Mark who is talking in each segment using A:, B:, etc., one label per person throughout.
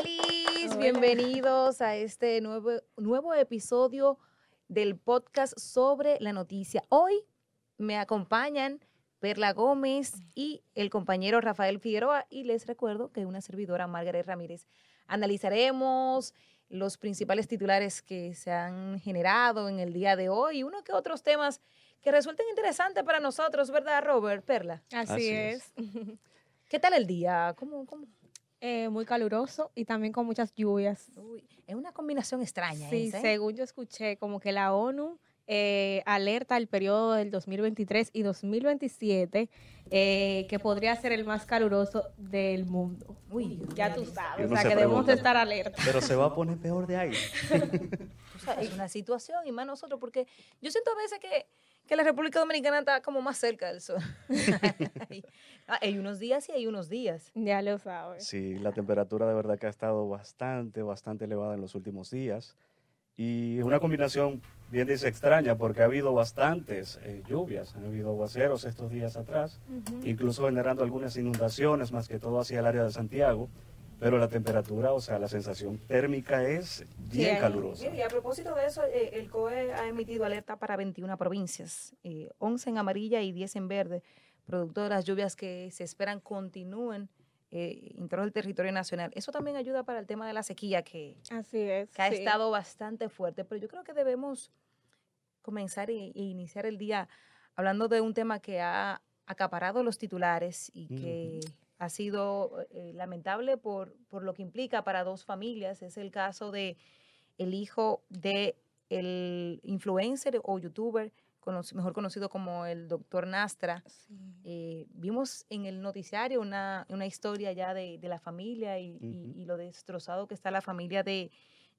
A: Hola, bienvenidos a este nuevo, nuevo episodio del podcast sobre la noticia. Hoy me acompañan Perla Gómez y el compañero Rafael Figueroa y les recuerdo que una servidora, Margaret Ramírez. Analizaremos los principales titulares que se han generado en el día de hoy y uno que otros temas que resulten interesantes para nosotros, ¿verdad, Robert? Perla.
B: Así, es.
A: ¿Qué tal el día? ¿Cómo, cómo?
B: Eh, muy caluroso y también con muchas lluvias.
A: es una combinación extraña.
B: Sí, según yo escuché, como que la ONU eh, alerta el periodo del 2023 y 2027 eh, que podría ser el más caluroso del mundo.
A: Uy,
B: ya tú sabes, o sea que debemos estar alerta.
C: Pero se va a poner peor de ahí.
A: es una situación y más nosotros, porque yo siento a veces que, que la República Dominicana está como más cerca del sol. Hay unos días y hay unos días.
B: Ya lo sabes.
C: Sí, la temperatura de verdad que ha estado bastante, bastante elevada en los últimos días. Y es una combinación, bien dice, extraña, porque ha habido bastantes eh, lluvias, han habido aguaceros estos días atrás, incluso generando algunas inundaciones, más que todo hacia el área de Santiago, pero la temperatura, o sea, la sensación térmica es bien calurosa.
A: y a propósito de eso, eh, el COE ha emitido alerta para 21 provincias, 11 eh, en amarilla y 10 en verde, producto de las lluvias que se esperan continúen eh, en todo el territorio nacional. Eso también ayuda para el tema de la sequía que,
B: Así es,
A: ha estado bastante fuerte. Pero yo creo que debemos comenzar e, iniciar el día hablando de un tema que ha acaparado los titulares y que ha sido eh, lamentable por, por lo que implica para dos familias. Es el caso de el hijo de el influencer o youtuber mejor conocido como el doctor Nastra. Eh, vimos en el noticiario una, historia ya de, la familia y, lo destrozado que está la familia de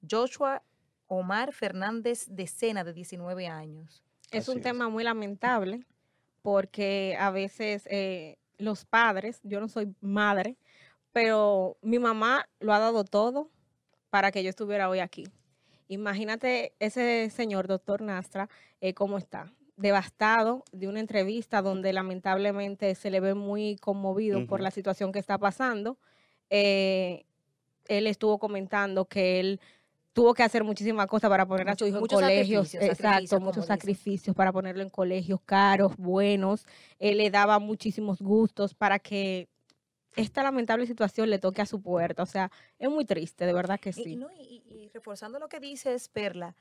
A: Joshua Omar Fernández de Sena, de 19 años.
B: Es un tema muy lamentable porque a veces eh, los padres, yo no soy madre, pero mi mamá lo ha dado todo para que yo estuviera hoy aquí. Imagínate ese señor, doctor Nastra, eh, cómo está. Devastado de una entrevista donde lamentablemente se le ve muy conmovido por la situación que está pasando. Eh, él estuvo comentando que él tuvo que hacer muchísimas cosas para poner a su hijo en colegios, exacto, muchos sacrificios para ponerlo en colegios caros, buenos. Él le daba muchísimos gustos para que esta lamentable situación le toque a su puerta. O sea, es muy triste, de verdad que sí.
A: Y, reforzando lo que dice Perla,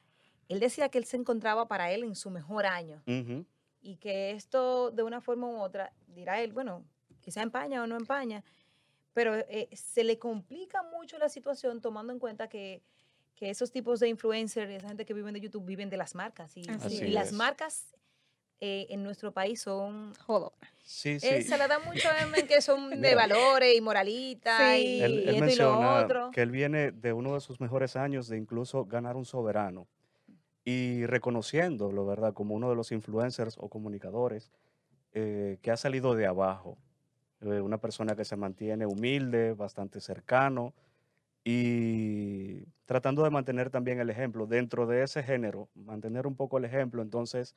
A: él decía que él se encontraba para él en su mejor año. Y que esto, de una forma u otra, dirá él, bueno, quizá empaña o no empaña, pero eh, se le complica mucho la situación tomando en cuenta que, esos tipos de influencers, esa gente que viven de YouTube, viven de las marcas. Y, y las marcas eh, en nuestro país son jodonas.
C: Sí,
A: sí. se le da mucho en que son de valores y moralitas y, esto y lo otro.
C: Que él viene de uno de sus mejores años de incluso ganar un soberano y reconociéndolo, ¿verdad? Como uno de los influencers o comunicadores eh, que ha salido de abajo. Eh, una persona que se mantiene humilde, bastante cercano y tratando de mantener también el ejemplo dentro de ese género, mantener un poco el ejemplo. Entonces,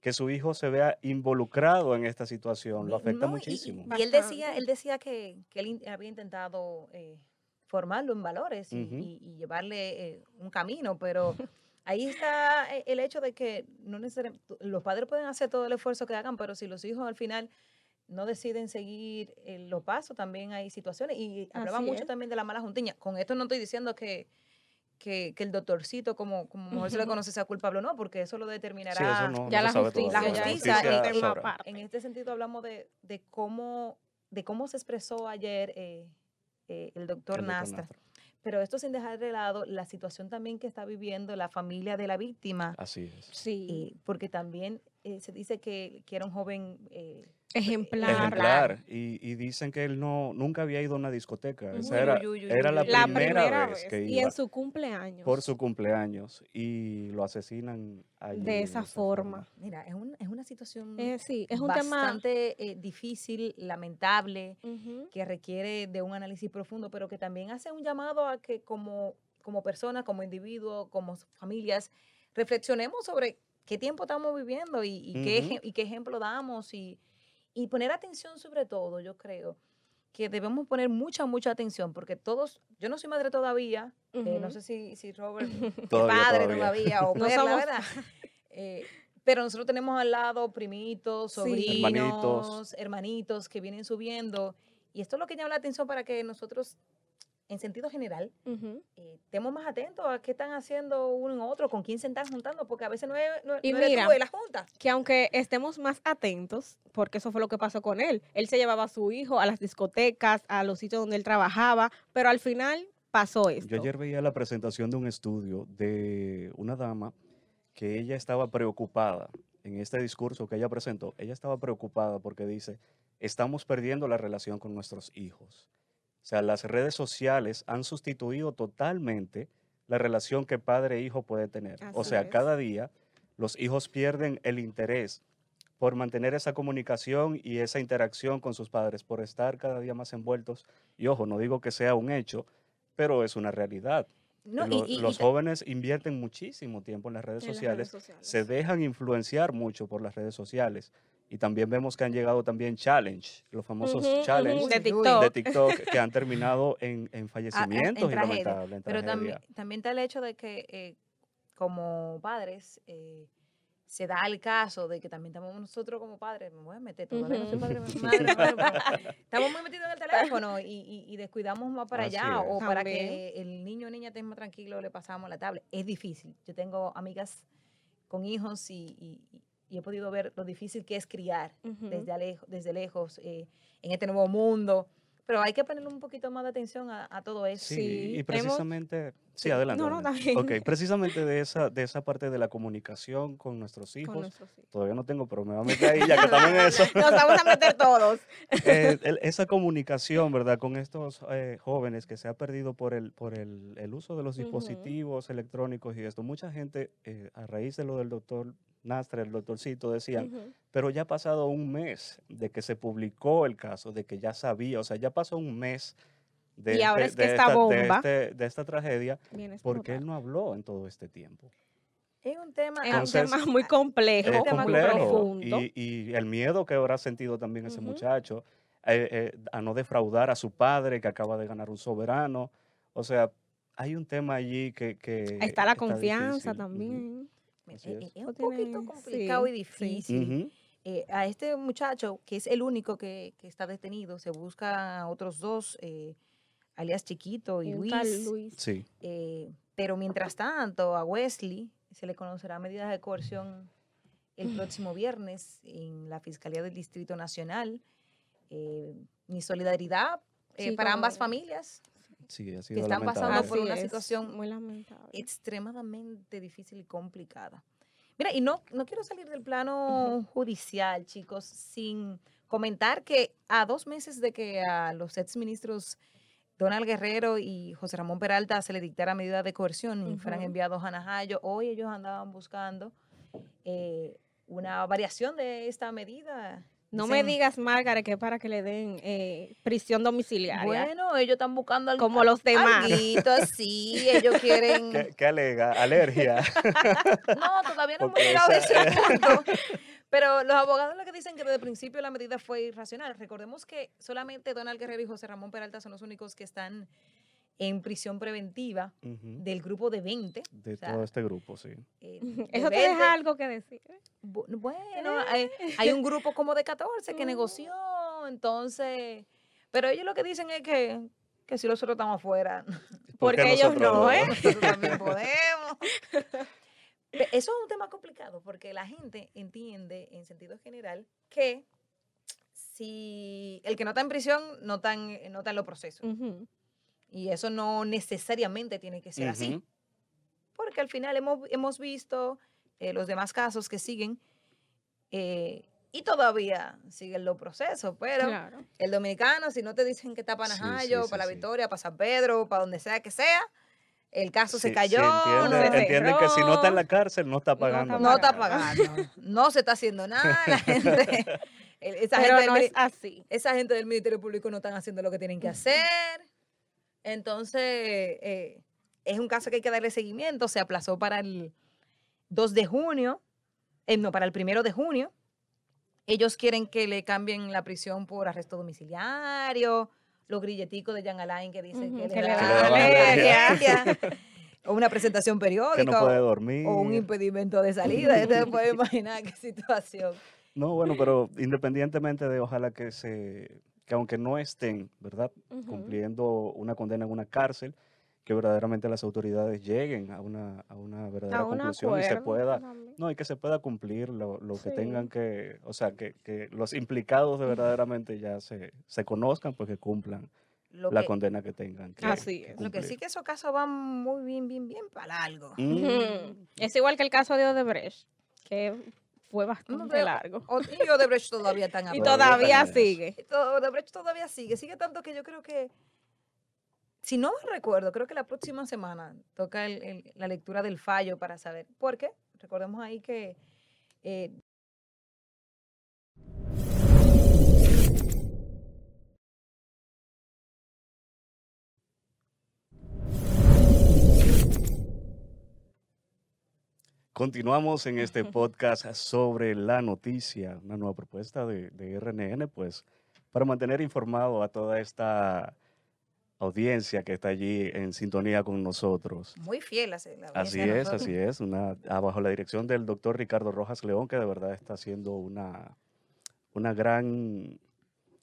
C: que su hijo se vea involucrado en esta situación, lo afecta muchísimo.
A: Y, él decía, él decía que, él había intentado eh, formarlo en valores y, llevarle eh, un camino, pero ahí está eh, el hecho de que no necesariamente, los padres pueden hacer todo el esfuerzo que hagan, pero si los hijos al final no deciden seguir los pasos, también hay situaciones. Y hablaba mucho también de la mala juntiña. Con esto no estoy diciendo que que, el doctorcito, como, como se le conoce, sea culpable o no, porque eso lo determinará
B: ya la, justicia,
A: la justicia. en, este sentido hablamos de, de, cómo, de cómo se expresó ayer eh, eh, el doctor Nastra. Pero esto sin dejar de lado la situación también que está viviendo la familia de la víctima.
C: Así es.
A: Sí. Eh, porque también se dice que, que, era un joven
B: Ejemplar.
C: Ejemplar. Y, y, dicen que él no nunca había ido a una discoteca. Esa era, era la, primera, vez, que iba.
B: Y en su cumpleaños.
C: Por su cumpleaños. Y lo asesinan allí.
B: De esa, forma.
A: Mira, es, un, es una situación
B: eh, sí, es un
A: bastante tema... Eh, difícil, lamentable, que requiere de un análisis profundo, pero que también hace un llamado a que como, como personas, como individuos, como familias, reflexionemos sobre qué tiempo estamos viviendo y, y, qué, y qué ejemplo damos y y poner atención sobre todo, yo creo, que debemos poner mucha, mucha atención, porque todos, yo no soy madre todavía, eh, no sé si, si Robert es padre
C: todavía.
A: todavía o
B: No somos-
A: ¿verdad? Eh, pero nosotros tenemos al lado primitos,
B: Sí.
A: sobrinos,
C: Hermanitos.
A: hermanitos que vienen subiendo. Y esto es lo que llama la atención para que nosotros, en sentido general,
B: Ujú.
A: eh, estemos más atentos a qué están haciendo uno en otro, con quién se están juntando, porque a veces no es, no,
B: Y
A: no
B: mira,
A: es la junta.
B: que aunque estemos más atentos, porque eso fue lo que pasó con él, él se llevaba a su hijo a las discotecas, a los sitios donde él trabajaba, pero al final pasó esto.
C: Yo ayer veía la presentación de un estudio de una dama que ella estaba preocupada en este discurso que ella presentó. Ella estaba preocupada porque dice, estamos perdiendo la relación con nuestros hijos. O sea, las redes sociales han sustituido totalmente la relación que padre e hijo puede tener. o sea,
B: es.
C: cada día los hijos pierden el interés por mantener esa comunicación y esa interacción con sus padres, por estar cada día más envueltos. Y ojo, no digo que sea un hecho, pero es una realidad.
A: No, y-
C: Lo-
A: y- y
C: los jóvenes invierten muchísimo tiempo en las redes
B: En las
C: sociales,
B: redes sociales.
C: se dejan influenciar mucho por las redes sociales. Y también vemos que han llegado también challenge, los famosos
B: Ujú, ujú,
C: challenge
B: de
A: Uy,
B: TikTok.
C: de TikTok que han terminado en, en fallecimientos y
A: tragedia.
C: lamentable, en
A: Pero también, también está el hecho de que eh, como padres eh, se da el caso de que también estamos nosotros como padres, me voy a meter, soy
B: Ujú.
A: padre, madre, madre, pero estamos muy metidos en el teléfono y, y- y descuidamos más para
C: Así
A: allá o
C: es.
A: para
B: También.
A: que el niño o niña esté más tranquilo le pasamos la tablet. Es difícil. Yo tengo amigas con hijos y, y- y he podido ver lo difícil que es criar
B: Ujú.
A: desde, alejo- desde lejos eh, en este nuevo mundo. Pero hay que ponerle un poquito más de atención a, a todo eso.
C: Sí,
B: Sí,
C: y
B: hemos-
C: precisamente, sí,
B: Sí,
C: adelante.
B: no, no, bien.
C: Ok, precisamente de esa, de esa parte de la comunicación con nuestros
B: Con
C: hijos,
B: nuestros hijos.
C: todavía no tengo, pero me voy a meter ahí ya que estamos en eso.
B: Nos vamos a meter todos.
C: Eh, el- esa comunicación, ¿verdad? Con estos eh, jóvenes que se ha perdido por el, por el, el uso de los dispositivos electrónicos y esto. Mucha gente, eh, a raíz de lo del doctor Nastre, el doctorcito, decían, pero ya ha pasado un mes de que se publicó el caso, de que ya sabía, o sea, ya pasó un mes de,
B: Y ahora
C: este-
B: es que
C: de
B: esta
C: de
B: bomba
C: este- de esta tragedia, porque él no habló en todo este tiempo.
A: Es un tema.
B: Es
C: Entonces,
B: un tema muy complejo,
A: Es un
C: Es
A: tema
B: muy profundo.
C: Y, y el miedo que habrá sentido también ese muchacho eh, eh, a no defraudar a su padre que acaba de ganar un soberano. O sea, hay un tema allí que... que
B: Está la
C: está
B: confianza
C: difícil.
B: También.
C: Es.
A: eh, es
B: Eso
A: un poquito complicado
B: sí,
A: y
B: sí.
A: difícil. Eh, a este muchacho, que es el único que, que está detenido, se busca a otros dos, eh, alias Chiquito y Luis.
B: tal Luis.
C: Sí.
A: eh, pero mientras tanto, a Wesley se le conocerá medidas de coerción el próximo viernes en la Fiscalía del Distrito Nacional. Eh, mi solidaridad eh,
B: Sí,
A: para ambas familias
C: Sí, ha sido
A: están pasando por
B: Así
A: una
B: es,
A: situación
B: muy lamentable.
A: extremadamente difícil y complicada. Mira, y no, no quiero salir del plano judicial, chicos, sin comentar que a dos meses de que a los exministros Donald Guerrero y José Ramón Peralta se le dictara medida de coerción y fueran enviados a Najayo, hoy ellos andaban buscando eh, una variación de esta medida.
B: No me digas, Margaret, que es para que le den eh, prisión domiciliaria.
A: Bueno, ellos están buscando al,
B: Como los demás.
A: alguito así, ellos quieren...
C: ¿Qué, qué alega? Alergia.
A: No, todavía no hemos llegado a ese punto. Pero los abogados lo que dicen que desde el principio la medida fue irracional. Recordemos que solamente Donald Guerrero y José Ramón Peralta son los únicos que están en prisión preventiva del grupo de 20.
C: De
A: o sea,
C: todo este grupo, sí.
A: eh, de
B: Eso te
A: 20.
B: deja algo que decir. ¿eh?
A: Bu- Bueno, hay, hay un grupo como de 14 que
B: Mm.
A: negoció, entonces... Pero ellos lo que dicen es que, que si nosotros estamos afuera,
C: ¿Por qué
B: Porque ellos no, ¿eh?
A: nosotros también podemos. Eso es un tema complicado porque la gente entiende en sentido general que si el que no está en prisión no está en, no está en los procesos.
B: Ujú.
A: Y eso no necesariamente tiene que ser así. Porque al final hemos, hemos visto eh, los demás casos que siguen eh, y todavía siguen los procesos. Pero
B: Claro.
A: el dominicano, si no te dicen que está para
C: Sí,
A: Najayo,
C: sí,
A: para
C: sí,
A: la
C: sí.
A: Victoria, para San Pedro, para donde sea que sea, el caso se cayó, no
C: entiende,
A: se
C: que si no está en la cárcel, no está pagando.
A: no está
C: nada.
A: pagando, no se está haciendo nada, la gente, el- esa,
B: Pero
A: gente del
B: no
A: mini-
B: es así.
A: esa gente del Ministerio Público no están haciendo lo que tienen que hacer. Entonces, eh, es un caso que hay que darle seguimiento. Se aplazó para el 2 de junio, eh, no, para el 1 de junio. Ellos quieren que le cambien la prisión por arresto domiciliario, los grilleticos de Jan Alain que dicen que,
B: que
A: le da alergia, o una presentación
C: que
A: periódica
C: no puede dormir.
A: o un impedimento de salida. Usted puede imaginar qué situación.
C: No, bueno, pero independientemente de ojalá que se, que aunque no estén, ¿verdad? Cumpliendo una condena en una cárcel, que verdaderamente las autoridades lleguen a una, a una verdadera
B: A
C: conclusión y se pueda, no, y que se pueda cumplir lo, lo que
B: Sí.
C: tengan que, o sea, que, que los implicados de verdaderamente ya se, se conozcan, pues que cumplan
A: Lo
C: la
A: que,
C: condena que tengan que
B: Así es.
A: lo que sí que esos casos van muy bien, bien, bien para.
C: Mm,
B: Ujú. Es igual que el caso de Odebrecht, que fue bastante largo.
A: O- Y Odebrecht todavía están
B: Y
C: Todavía
B: todavía sigue.
A: todo- Odebrecht todavía sigue, sigue tanto que yo creo que, si no me recuerdo, creo que la próxima semana toca el- el- la lectura del fallo para saber por qué. Recordemos ahí que eh,
C: Continuamos en este podcast sobre la noticia, una nueva propuesta de, de RNN, pues para mantener informado a toda esta audiencia que está allí en sintonía con nosotros.
A: muy fiel a la
C: Así es, así es, una, bajo la dirección del doctor Ricardo Rojas León, que de verdad está haciendo una, una gran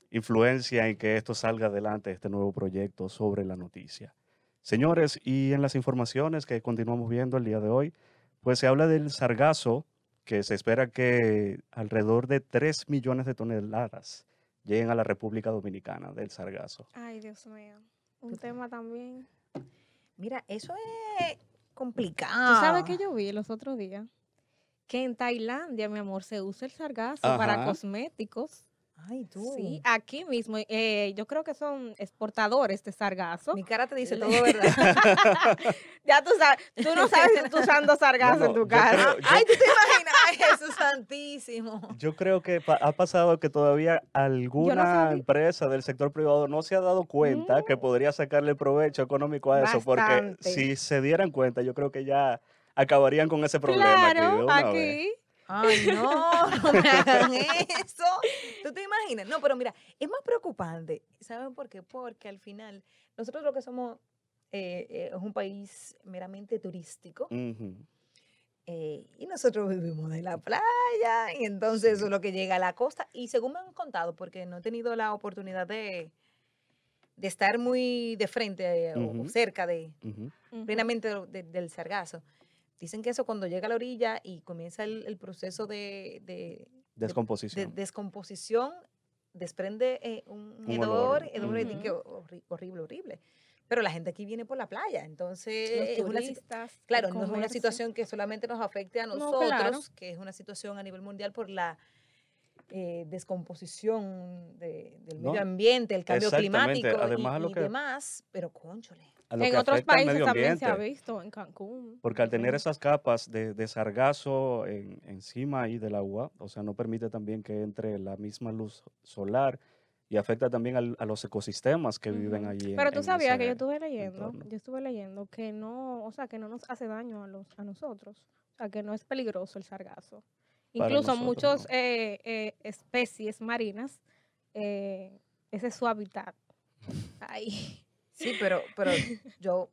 C: influencia en que esto salga adelante, este nuevo proyecto sobre la noticia. Señores, y en las informaciones que continuamos viendo el día de hoy, pues se habla del sargazo, que se espera que alrededor de 3 millones de toneladas lleguen a la República Dominicana del sargazo.
B: Ay, Dios mío. Un tema también.
A: Mira, eso es complicado.
B: ¿Tú sabes que yo vi los otros días? Que en Tailandia, mi amor, se usa el sargazo para cosméticos.
A: Ay, tú.
B: Sí, aquí mismo. eh, yo creo que son exportadores de sargazo.
A: Mi cara te dice todo, ¿verdad?
B: Ya tú sabes, tú no sabes si tú estás usando sargazo en tu cara.
C: creo- yo-
A: Ay, tú te imaginas. Ay, Jesús Santísimo.
C: Yo creo que pa- ha pasado que todavía alguna empresa del sector privado no se ha dado cuenta que podría sacarle provecho económico a eso, porque si se dieran cuenta, yo creo que ya acabarían con ese problema aquí de
B: Claro, aquí.
A: Ay, no, no me hagan eso. ¿Tú te imaginas? No, pero mira, es más preocupante. ¿Saben por qué? Porque al final, nosotros lo que somos eh, eh, es un país meramente turístico eh, y nosotros vivimos de la playa y entonces eso es lo que llega a la costa. Y según me han contado, porque no he tenido la oportunidad de, de estar muy de frente eh, o- o cerca de.
C: Ujú.
A: plenamente de- de- del sargazo. Dicen que eso cuando llega a la orilla y comienza el, el proceso de, de- de
C: Descomposición.
A: descomposición, desprende eh, un,
C: Un
A: hedor,
C: olor.
A: hedor de horri- horrible, horrible. Pero la gente aquí viene por la playa, entonces
B: Los
A: es una, claro, no es una situación que solamente nos afecte a
B: No,
A: nosotros,
B: claro.
A: que es una situación a nivel mundial por la eh, descomposición de- del
C: No,
A: medio ambiente, el cambio climático
C: además
A: y,
C: lo
A: y
C: que-
A: demás, pero conchole.
C: A lo
B: En
C: que
B: otros
C: afecta al
B: países
C: medio
B: también se ha
C: ambiente.
B: visto, en Cancún.
C: Porque al tener esas capas de, de sargazo en- encima ahí del agua, o sea, no permite también que entre la misma luz solar y afecta también al- a los ecosistemas que viven
B: Ujú.
C: allí. en-
B: Pero tú
C: en
B: sabías que yo estuve leyendo,
C: entorno.
B: yo estuve leyendo que no, o sea, que no nos hace daño a los a nosotros, o sea, que no es peligroso el sargazo.
C: Para
B: Incluso muchos
C: no.
B: eh, eh, especies marinas, eh, ese es su hábitat. Ahí.
A: Sí, pero, pero yo...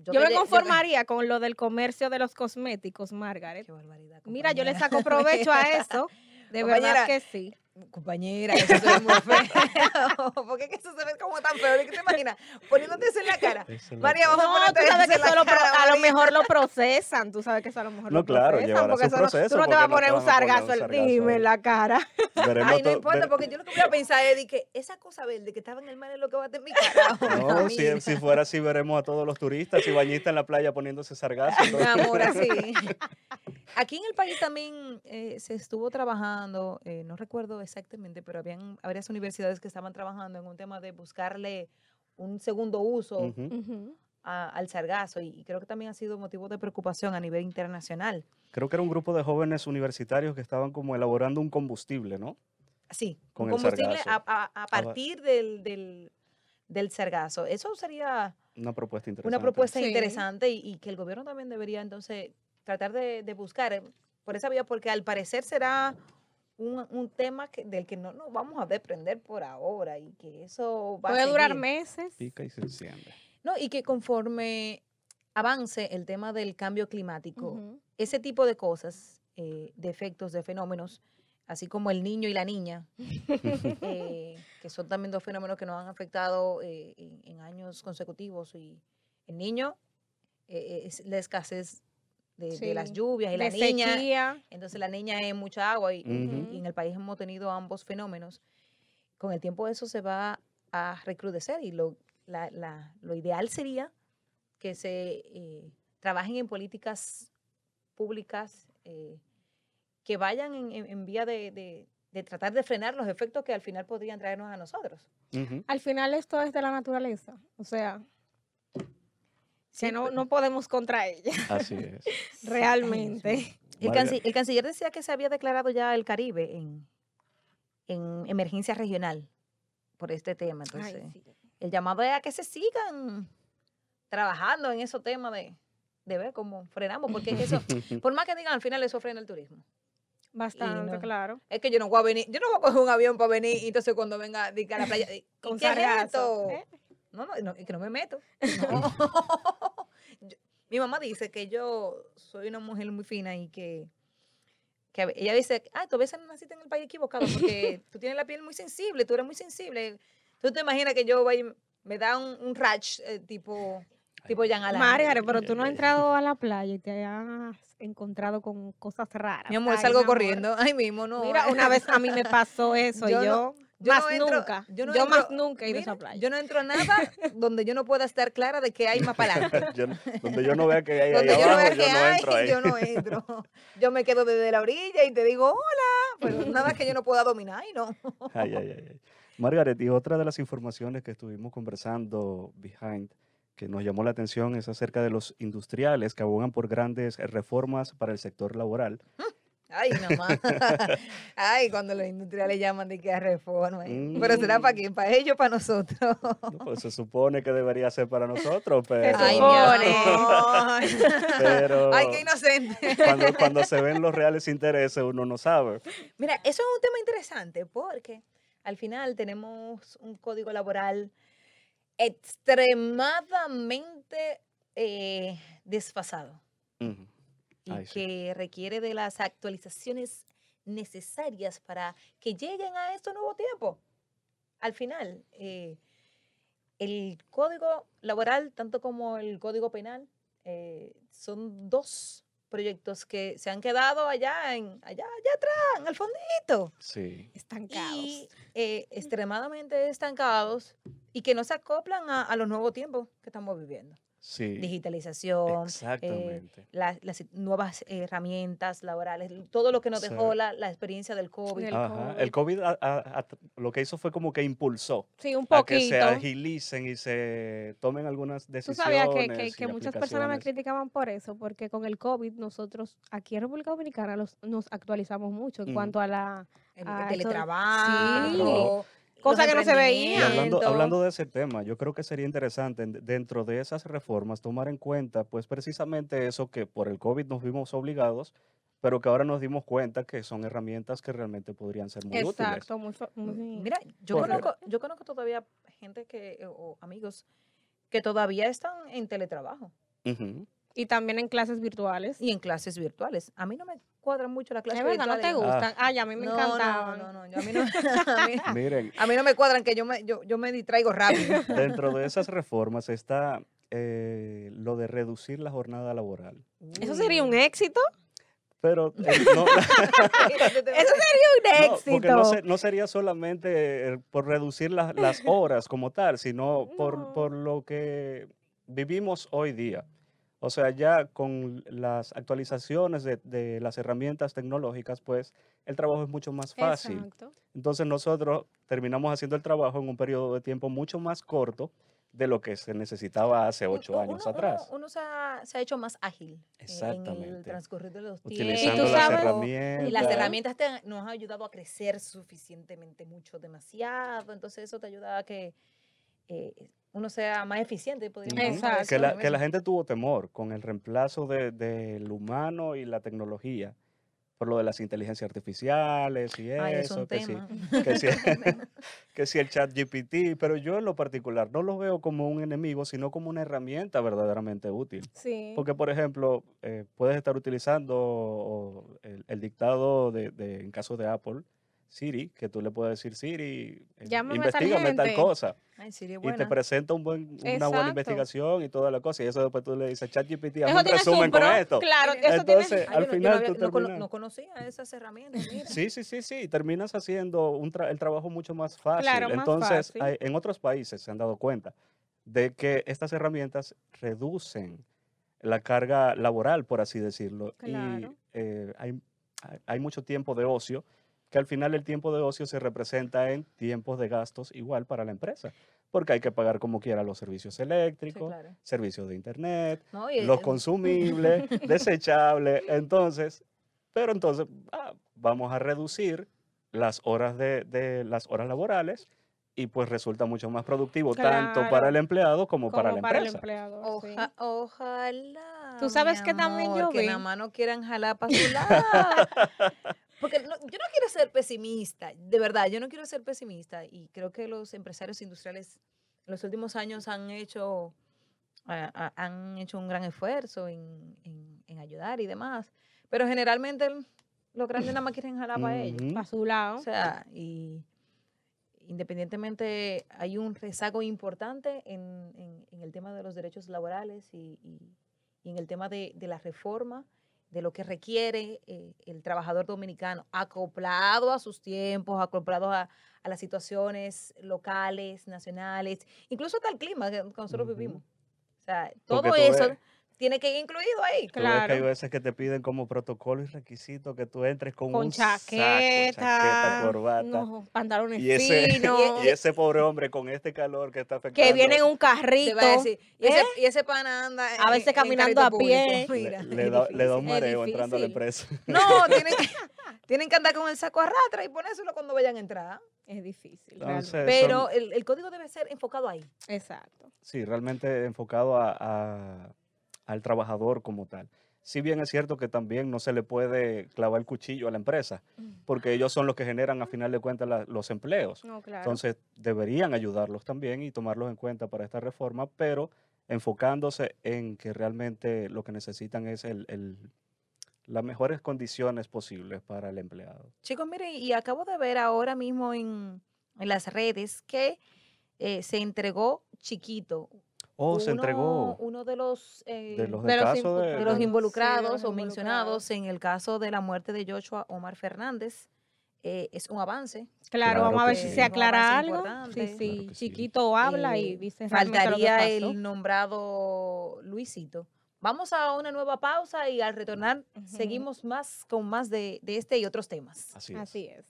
B: Yo, me conformaría con lo del comercio de los cosméticos, Margaret.
A: Qué barbaridad.
B: Mira, yo le saco provecho a eso. De
A: Compañera,
B: verdad que sí.
A: Compañera, eso se ve muy feo. ¿Por qué que eso se ve como tan feo? ¿Qué te imaginas? Poniéndote eso en la cara. María, vamos a
B: No, tú
A: ponerte
B: sabes
A: eso
B: que
A: en la
B: pro- a lo mejor lo procesan. Tú sabes que eso a lo mejor
C: No,
B: lo
C: claro,
B: procesan. porque eso no- tú no te vas a poner
C: no
B: un sargazo, el dime en la cara.
C: Veremos
A: Ay, no importa,
C: ver-
A: porque yo lo que voy a pensar es de que esa cosa verde que estaba en el mar es lo que va a tener mi cara.
C: No, si, fuera así, veremos a todos los turistas y bañistas en la playa poniéndose sargazo.
A: Mi amor, así. Aquí en el país también eh, se estuvo trabajando, eh, no recuerdo exactamente, pero habían varias universidades que estaban trabajando en un tema de buscarle un segundo uso a- al sargazo y, y creo que también ha sido motivo de preocupación a nivel internacional.
C: Creo que era un grupo de jóvenes universitarios que estaban como elaborando un combustible, ¿no?
A: Sí,
C: Con
A: un combustible a, partir del, del, del sargazo. Eso sería
C: Una propuesta interesante.
A: una propuesta
B: Sí.
A: interesante y, y que el gobierno también debería entonces tratar de, de buscar eh, por esa vía, porque al parecer será un, un tema que, del que no nos vamos a desprender por ahora y que eso va a
B: Puede durar
A: seguir.
B: meses.
C: Pica y se enciende.
A: No, y que conforme avance el tema del cambio climático, ese tipo de cosas, eh, de efectos, de fenómenos, así como el niño y la niña, eh, que son también dos fenómenos que nos han afectado eh, en, en años consecutivos. Y el niño eh, es la escasez de, de las lluvias y la
B: de
A: niña,
B: sequía.
A: entonces la niña es mucha agua y, en el país hemos tenido ambos fenómenos. Con el tiempo eso se va a recrudecer y lo, la- la- lo ideal sería que se eh, trabajen en políticas públicas eh, que vayan en, en- en vía de, de- de tratar de frenar los efectos que al final podrían traernos a nosotros.
B: Al final esto es de la naturaleza. O sea, que no, no podemos contra ella,
C: Así es.
B: realmente.
A: El,
C: Marga-
A: canci- el canciller decía que se había declarado ya el Caribe en, en emergencia regional por este tema.
B: Ay,
A: Entonces,
B: sí.
A: el llamado es a que se sigan trabajando en esos temas de, de ver cómo frenamos, porque es que eso, por más que digan, al final eso frena el turismo.
B: Bastante,
A: no-
B: claro.
A: Es que yo no voy a venir, yo no voy a coger un avión para venir y entonces cuando venga a la playa, di, ¿y
B: Con
A: qué es esto?
B: ¿eh?
A: No, no, no, es que no me meto. No. Yo- mi mamá dice que yo soy una mujer muy fina y que, que ella dice, ah, tú a veces naciste en el país equivocado porque tú tienes la piel muy sensible, tú eres muy sensible. Tú te imaginas que yo vaya me da un, un rash eh, tipo, tipo Jean Alain.
B: Margaret, pero tú no has entrado a la playa y te has encontrado con cosas raras.
A: Mi amor,
B: Ay,
A: salgo
B: mi amor.
A: corriendo. Ay, mismo, no.
B: Mira, una vez a mí me pasó eso
A: Yo
B: y
A: no-
B: yo,
A: yo
B: más
A: no entro-
B: nunca,
A: yo
B: yo,
A: no
B: más
A: entro-
B: nunca he ido a esa playa.
A: Yo no entro a nada donde yo no pueda estar clara de que hay más para adelante.
C: Yo no- donde yo no vea que hay ahí
A: Donde yo no
C: abajo,
A: vea
C: yo
A: que
C: no
A: hay,
C: entro ahí.
A: yo no entro. Yo me quedo desde la orilla y te digo hola, pero nada que yo no pueda dominar y no.
C: Ay, ay, ay, ay. Margaret, y otra de las informaciones que estuvimos conversando behind, que nos llamó la atención, es acerca de los industriales que abogan por grandes reformas para el sector laboral.
A: Ay, mamá. Ay, cuando los industriales llaman de que a reforma. ¿eh? Pero será para
C: Mm.
A: quién, para ellos, para nosotros.
C: No, pues se supone que debería ser para nosotros, pero,
A: Ay, mi
C: pero
A: Ay, qué inocente.
C: cuando, cuando se ven los reales intereses uno no sabe.
A: Mira, eso es un tema interesante porque al final tenemos un código laboral extremadamente eh, desfasado
C: Ujú.
A: Y
C: Ay, sí.
A: que requiere de las actualizaciones necesarias para que lleguen a estos nuevos tiempos. Al final, eh, el código laboral, tanto como el código penal, eh, son dos proyectos que se han quedado allá, en, allá, allá atrás, en el fondito
C: Sí.
B: Estancados.
A: y eh, extremadamente estancados y que no se acoplan a, a los nuevos tiempos que estamos viviendo.
C: Sí.
A: Digitalización,
C: Exactamente.
A: las, las nuevas herramientas laborales, todo lo que nos
C: Sí.
A: dejó la, la experiencia del COVID.
B: El
C: Ajá. El COVID a- a- a- lo que hizo fue como que impulsó
B: Sí, un
C: a que se agilicen y se tomen algunas
B: Tú
C: decisiones.
B: sabías que, que- que muchas personas me criticaban por eso, porque con el COVID nosotros aquí en República Dominicana los- nos actualizamos mucho en
C: Ujú.
B: cuanto a la...
A: el, el
B: eso-
A: teletrabajo,
B: Cosa que no se
C: Y
B: veía.
C: hablando, hablando de ese tema, yo creo que sería interesante en- dentro de esas reformas tomar en cuenta, pues precisamente eso que por el COVID nos vimos obligados, pero que ahora nos dimos cuenta que son herramientas que realmente podrían ser muy útiles.
B: Exacto, muy, muy-
A: Mira, yo conozco, yo conozco todavía gente que, o amigos, que todavía están en teletrabajo
C: Ujú.
B: Y también en clases virtuales.
A: y en clases virtuales. A mí no me cuadran mucho las clases
B: Es verdad, no te
A: virtuales.
B: gustan. Ay, a mí me
A: No,
B: encantaban.
A: No, no, no, yo a mí no, a mí-
C: Miren,
A: a mí no me cuadran que yo me, yo, yo me distraigo rápido.
C: dentro de esas reformas está eh, lo de reducir la jornada laboral.
B: Eso sería un éxito.
C: Pero eh, no,
B: Eso sería un
C: No,
B: éxito.
C: porque no, se- no sería solamente eh, por reducir las- las horas como tal, sino por,
B: No.
C: por lo que vivimos hoy día. O sea, ya con las actualizaciones de, de las herramientas tecnológicas, pues el trabajo es mucho más fácil.
B: Exacto.
C: Entonces nosotros terminamos haciendo el trabajo en un periodo de tiempo mucho más corto de lo que se necesitaba hace ocho
A: uno-
C: años
A: uno-
C: atrás.
A: Uno, se, ha, se ha hecho más ágil eh, en el
C: Exactamente.
A: transcurrir de los
C: Utilizando
B: tú
A: tiempos.
C: las
B: sabes-
C: herramientas.
A: Y las herramientas te- nos han ayudado a crecer suficientemente mucho, demasiado. Entonces eso te ayuda a que eh, uno sea más eficiente. podríamos
B: Exacto.
C: Que la,
A: ¿no?
C: que la gente tuvo temor con el reemplazo de- del humano y la tecnología. por lo de las inteligencias artificiales y
A: Ay,
C: eso, que si, que si, que si el chat GPT, pero yo en lo particular no lo veo como un enemigo, sino como una herramienta verdaderamente útil.
B: Sí.
C: Porque, por ejemplo, eh, puedes estar utilizando el, el dictado de, de- en caso de Apple, Siri, que tú le puedes decir, Siri,
B: Llámame
C: investigame tal
B: gente".
C: cosa.
A: Ay, Siri
C: Y te presenta un buen, una buena investigación y toda la cosa. Y eso después tú le dices, ChatGPT,
B: Eso
C: un
B: tiene su
C: resumen con esto.
B: Claro,
A: Tiene-
B: eso tiene.
C: Entonces,
A: Ay,
C: al
A: no- no
C: final
A: había-
C: tú
A: no,
C: terminas-
A: no conocía esas herramientas. mira.
C: Sí, sí, sí, sí. y Terminas haciendo un tra- el trabajo mucho más fácil.
B: Claro, más
C: Entonces,
B: fácil.
C: hay- en otros países se han dado cuenta de que estas herramientas reducen la carga laboral, por así decirlo.
B: Claro.
C: Y eh, hay- hay mucho tiempo de ocio, que al final el tiempo de ocio se representa en tiempos de gastos igual para la empresa, porque hay que pagar como quiera los servicios
A: Sí,
C: eléctricos,
A: claro.
C: servicios de internet,
A: No, y,
C: los consumibles, desechables. Entonces, pero entonces ah, vamos a reducir las horas de, de las horas laborales y pues resulta mucho más productivo tanto para el empleado como, para la
B: para el
C: empresa.
B: empleador. sí.
A: Oja- ojalá.
B: Tú sabes
A: mi
B: que también yo
A: que
B: vi-
A: nada más no quieran jalar para su lado. Porque no- yo no quiero ser pesimista, de verdad, yo no quiero ser pesimista y creo que los empresarios industriales en los últimos años han hecho, ah, ah, han hecho un gran esfuerzo en, en- en ayudar y demás, pero generalmente los grandes nada más quieren jalar para ellos.
B: Para su lado.
A: O sea, y independientemente hay un rezago importante en, en- en el tema de los derechos laborales y, y- y en el tema de, de la reforma, de lo que requiere eh, el trabajador dominicano, acoplado a sus tiempos, acoplado a, a las situaciones locales, nacionales, incluso hasta el clima que nosotros vivimos. O sea, todo eso tiene que ir incluido ahí.
C: Tú ves que hay
B: Claro.
C: veces que te piden como protocolo y requisito que tú entres con,
B: Con
C: un saco,
B: chaqueta,
C: chaqueta, corbata.
B: no, pantalones
C: Y ese,
B: finos,
C: y ese pobre hombre con este calor que está afectando.
B: que viene en un
A: Te va a
B: carrito.
A: decir, y, ese,
B: ¿eh?
A: y ese pana anda
B: A
A: en-
B: veces caminando a pie.
C: le, le da, le da un mareo entrando a la empresa.
A: No, tienen que, tienen que andar con el saco a ratra y ponérselo cuando vayan a entrar.
B: Es difícil.
C: Entonces,
B: realmente.
A: Pero
C: son-
A: el, el código debe ser enfocado ahí.
B: Exacto.
C: Sí, realmente enfocado a- a- al trabajador como tal. Si bien es cierto que también no se le puede clavar el cuchillo a la empresa, porque ellos son los que generan a final de cuentas la- los empleos.
B: No, claro.
C: Entonces deberían ayudarlos también y tomarlos en cuenta para esta reforma, pero enfocándose en que realmente lo que necesitan es el, el- las mejores condiciones posibles para el empleado.
A: Chicos, miren, y acabo de ver ahora mismo en, en las redes que eh, se entregó chiquito.
C: Oh, se
A: uno-
C: entregó
A: Uno de los, eh,
C: de los
B: de
C: del
B: los
C: de,
A: de los
B: Sí, de
A: involucrados
B: los
A: o mencionados en el caso de la muerte de Joshua Omar Fernández. eh, es un avance.
B: Claro,
C: Claro
B: vamos a ver si se aclara algo. Sí, sí.
C: Claro que sí.
B: Chiquito habla
A: Eh,
B: y dice lo que
A: faltaría
B: pasó.
A: el nombrado Luisito. Vamos a una nueva pausa y al retornar seguimos más con más de, de este y otros temas.
C: Así es.
B: Así es.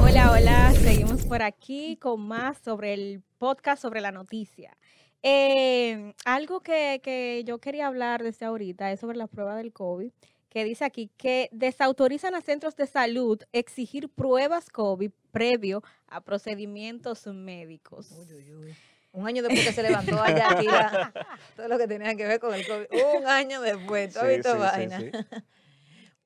B: Hola, hola, seguimos por aquí con más sobre el podcast sobre la noticia. Eh, algo que, que yo quería hablar desde ahorita es sobre la prueba del COVID, que dice aquí que desautorizan a centros de salud exigir pruebas COVID previo a procedimientos médicos.
A: Uy, uy, uy. Un año después que se levantó allá aquí la- todo lo que tenía que ver con el COVID. Un año después, ¿tú has
C: Sí,
A: visto
C: sí, sí,
A: vaina?
C: sí.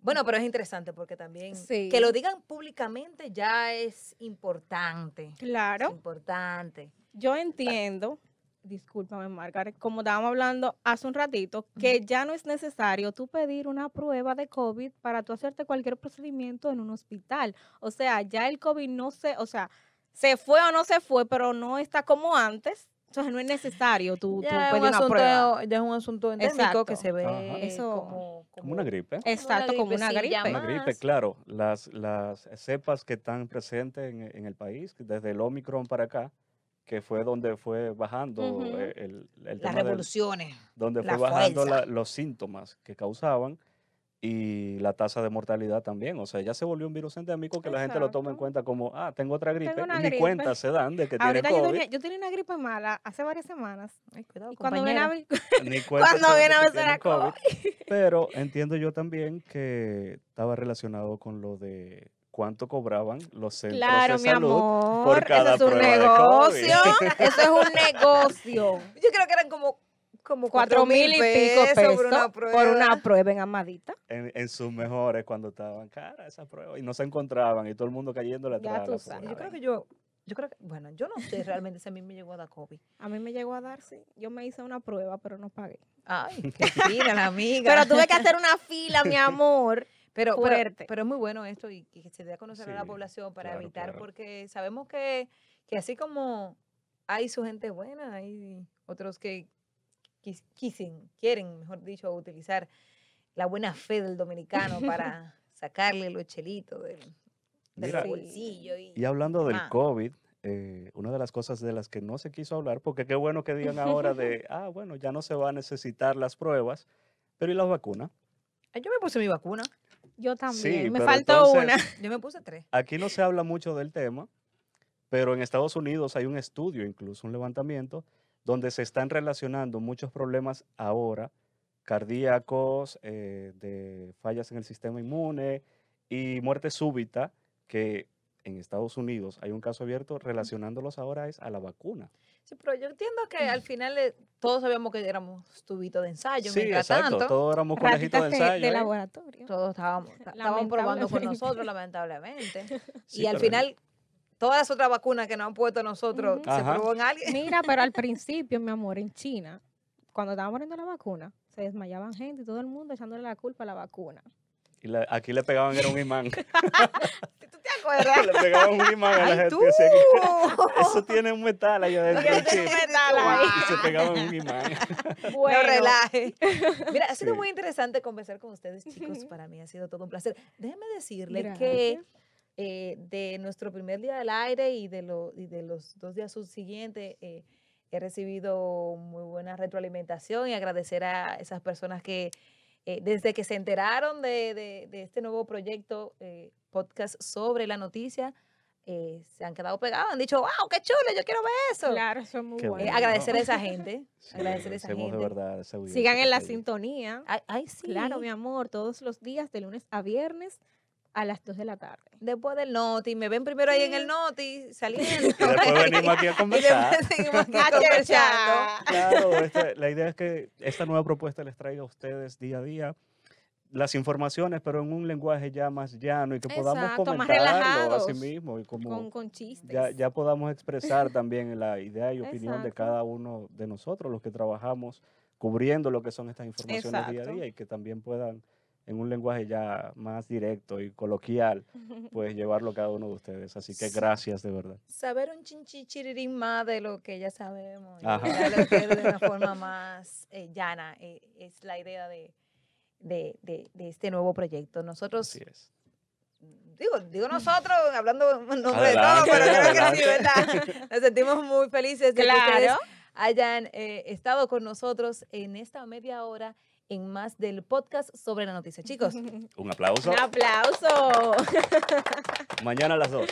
A: Bueno, pero es interesante porque también
B: Sí.
A: que lo digan públicamente ya es importante. Es
B: Claro,
A: importante.
B: yo entiendo, discúlpame Margaret, como estábamos hablando hace un ratito, que ya no es necesario tú pedir una prueba de COVID para tú hacerte cualquier procedimiento en un hospital. O sea, ya el COVID no se, o sea, se fue o no se fue, pero no está como antes. Entonces no es necesario tú, tú
A: Ya es, un
B: pedir una prueba.
A: asunto, ya es un asunto endémico que
B: Exacto.
A: se ve
C: Ajá.
B: Eso-
A: como,
C: Como una gripe.
B: Exacto, como una gripe.
C: Una gripe,
A: más.
C: claro. Las, las cepas que están presentes en, en el país, desde el Omicron para acá, que fue donde fue bajando eh, el, el
A: Las
C: del-
A: revoluciones.
C: donde
A: la
C: fue bajando la- los síntomas que causaban y la tasa de mortalidad también. O sea, ya se volvió un virus endémico que la gente lo toma en cuenta como, ah, tengo otra gripe. y ni
B: gripe.
C: cuenta se dan de que tiene
B: yo
C: COVID.
B: tenía, yo tenía una gripe mala hace varias semanas.
A: Ay, cuidado,
B: Y cuando viene a ver, cuando a ver será
C: COVID. Pero entiendo yo también que estaba relacionado con lo de cuánto cobraban los centros
B: Claro,
C: de
B: mi
C: salud.
B: amor,
C: cada
B: eso es un negocio, eso es un negocio.
A: Yo creo que eran como, como
B: Cuatro mil y pico pesos
A: por una prueba.
B: por una prueba en Amadita.
C: En, en sus mejores cuando estaban cara esa prueba y no se encontraban y todo el mundo cayéndole
B: Ya
C: atrás. a
B: tú
C: la
B: sabes.
A: Yo creo que yo, yo creo que, bueno, yo no sé realmente si a mí me llegó a dar COVID.
B: A mí me llegó a dar, sí. Yo me hice una prueba, pero no pagué.
A: Ay, qué fina la amiga.
B: Pero tuve que hacer una fila, mi amor.
A: Pero,
B: fuerte.
A: pero es muy bueno esto y que se dé a conocer a la población para
C: claro,
A: evitar,
C: claro.
A: porque sabemos que, que así como hay su gente buena, hay otros que quis- quisen, quieren, mejor dicho, utilizar la buena fe del dominicano para sacarle los chelitos del, del
C: Mira,
A: bolsillo. Y,
C: Y hablando del
A: Ah.
C: COVID, eh, una de las cosas de las que no se quiso hablar, porque qué bueno que digan ahora de, ah, bueno, ya no se va a necesitar las pruebas, pero ¿y las vacunas?
A: Ah, Yo me puse mi vacuna,
B: Yo también.
C: Sí,
B: me faltó
C: entonces-
B: una.
A: yo me puse tres.
C: Aquí no se habla mucho del tema, pero en Estados Unidos hay un estudio, incluso un levantamiento, donde se están relacionando muchos problemas ahora, cardíacos, eh, de fallas en el sistema inmune y muerte súbita, que en Estados Unidos hay un caso abierto relacionándolos ahora es a la vacuna.
A: Sí, pero yo entiendo que al final eh, todos sabíamos que éramos tubitos de ensayo,
C: Sí,
A: mientras
C: exacto,
A: tanto.
C: todos éramos conejitos
B: Ratitas
C: de
B: de,
C: ensayo.
B: de
C: ¿eh?
B: laboratorio.
A: todos estábamos, estaban probando con nosotros, lamentablemente.
C: Sí,
A: y al final, todas las otras vacunas que nos han puesto a nosotros se
C: Ajá.
A: probó en alguien.
B: Mira, pero al principio, mi amor, en China, cuando estaban poniendo la vacuna, se desmayaban gente y todo el mundo echándole la culpa a la vacuna.
C: Y la- aquí le pegaban era un imán.
A: ¿Tú te acuerdas?
C: le pegaban un imán a la
A: ¡Ay,
C: gente. eso tiene un metal ahí adentro.
B: Tiene un metal ahí.
C: Y se pegaban un imán.
B: Bueno,
A: No relaje. Mira, ha sido
C: Sí.
A: muy interesante conversar con ustedes, chicos. Para mí ha sido todo un placer. Déjenme decirle que eh, de nuestro primer día del aire y de, lo- y de los dos días subsiguientes, eh, he recibido muy buena retroalimentación y agradecer a esas personas que eh, desde que se enteraron de, de- de este nuevo proyecto, eh, podcast sobre la noticia, eh, se han quedado pegados, han dicho, wow, qué chulo, yo quiero ver eso.
B: Claro, eso es muy
C: Qué
A: Eh,
B: bueno.
C: bueno.
A: agradecer a esa gente,
C: Sí,
A: agradecer a esa gente.
C: de verdad
B: Sigan en la sintonía.
A: Ay, ay, sí.
B: Claro, mi amor, todos los días de lunes a viernes a las 2 de la tarde.
A: Después del noti, me ven primero ahí en el noti, saliendo.
C: Y después venimos aquí a conversar.
A: seguimos aquí
B: A
A: conversando.
C: Claro, este, la idea es que esta nueva propuesta les traiga a ustedes día a día las informaciones, pero en un lenguaje ya más llano y que podamos
B: Exacto,
C: comentarlo
B: relajados,
C: así mismo y como
B: Con, con chistes.
C: ya, ya podamos expresar también la idea y opinión de cada uno de nosotros, los que trabajamos cubriendo lo que son estas informaciones día a día y que también puedan en un lenguaje ya más directo y coloquial, pues llevarlo cada uno de ustedes. Así que gracias de verdad.
A: Saber un chinchichirirín más de lo que ya sabemos. y
C: Ajá.
A: hablarlo que de una forma más eh, llana eh, es la idea de, de, de- de este nuevo proyecto. Nosotros,
C: Así es.
A: digo, digo nosotros, hablando en nombre de todos, pero creo que sí. ¿verdad? Nos sentimos muy felices de que ustedes
B: Claro.
A: hayan eh, estado con nosotros en esta media hora en más del podcast sobre la noticia. Chicos,
C: Un aplauso.
B: Un aplauso.
C: Mañana a las dos.